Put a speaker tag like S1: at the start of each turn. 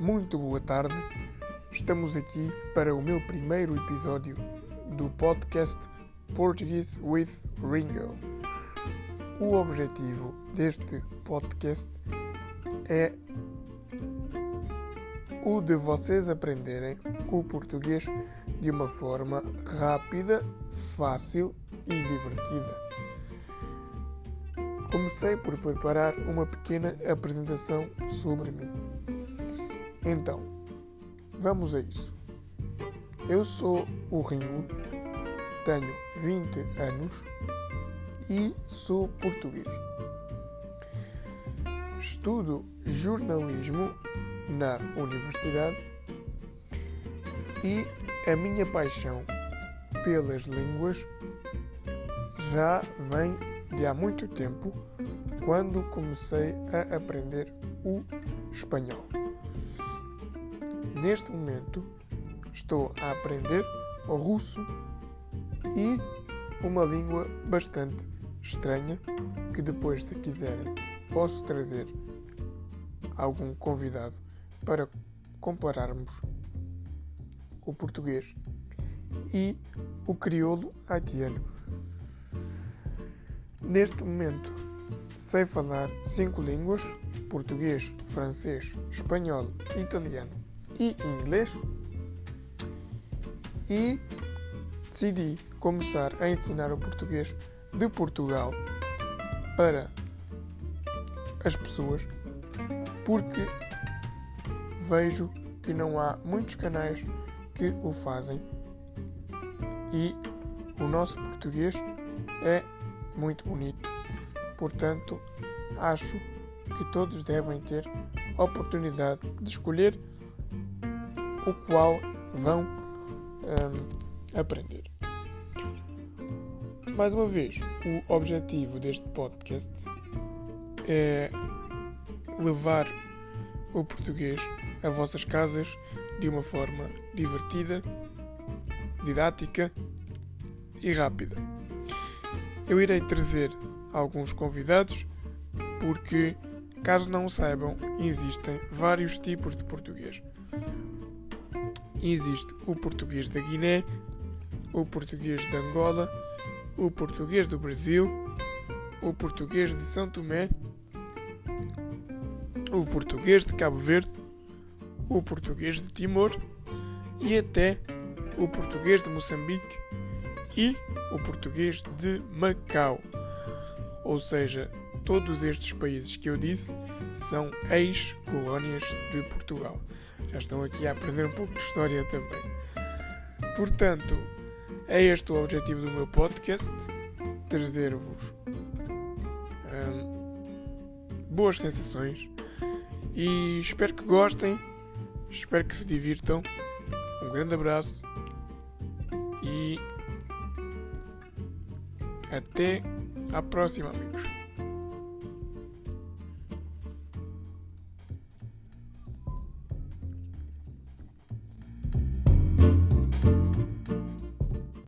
S1: muito boa tarde. Estamos aqui para o meu primeiro episódio do podcast Portuguese with Ringo. O objetivo deste podcast é o de vocês aprenderem o português de uma forma rápida, fácil e divertida. Comecei por preparar uma pequena apresentação sobre mim. Então, vamos a isso. Eu sou o Ringo, tenho 20 anos e sou português. Estudo jornalismo na universidade e a minha paixão pelas línguas já vem de há muito tempo, quando comecei a aprender o espanhol. Neste momento, estou a aprender o russo e uma língua bastante estranha que depois, se quiserem, posso trazer algum convidado para compararmos o português e o crioulo haitiano. Neste momento, sei falar cinco línguas: português, francês, espanhol, italiano e inglês. E decidi começar a ensinar o português de Portugal para as pessoas porque vejo que não há muitos canais que o fazem e o nosso português é muito bonito. Portanto, acho que todos devem ter oportunidade de escolher o qual vão um, aprender. Mais uma vez, o objetivo deste podcast é levar o português a vossas casas de uma forma divertida, didática e rápida. Eu irei trazer alguns convidados porque, caso não saibam, existem vários tipos de português. Existe o português da Guiné, o português de Angola, o português do Brasil, o português de São Tomé, o português de Cabo Verde, o português de Timor e até o português de Moçambique e o português de Macau. Ou seja, todos estes países que eu disse são ex-colónias de Portugal. Já estão aqui a aprender um pouco de história também. Portanto, é este o objetivo do meu podcast: trazer-vos hum, boas sensações e espero que gostem, espero que se divirtam. Um grande abraço e até a próxima, amigos.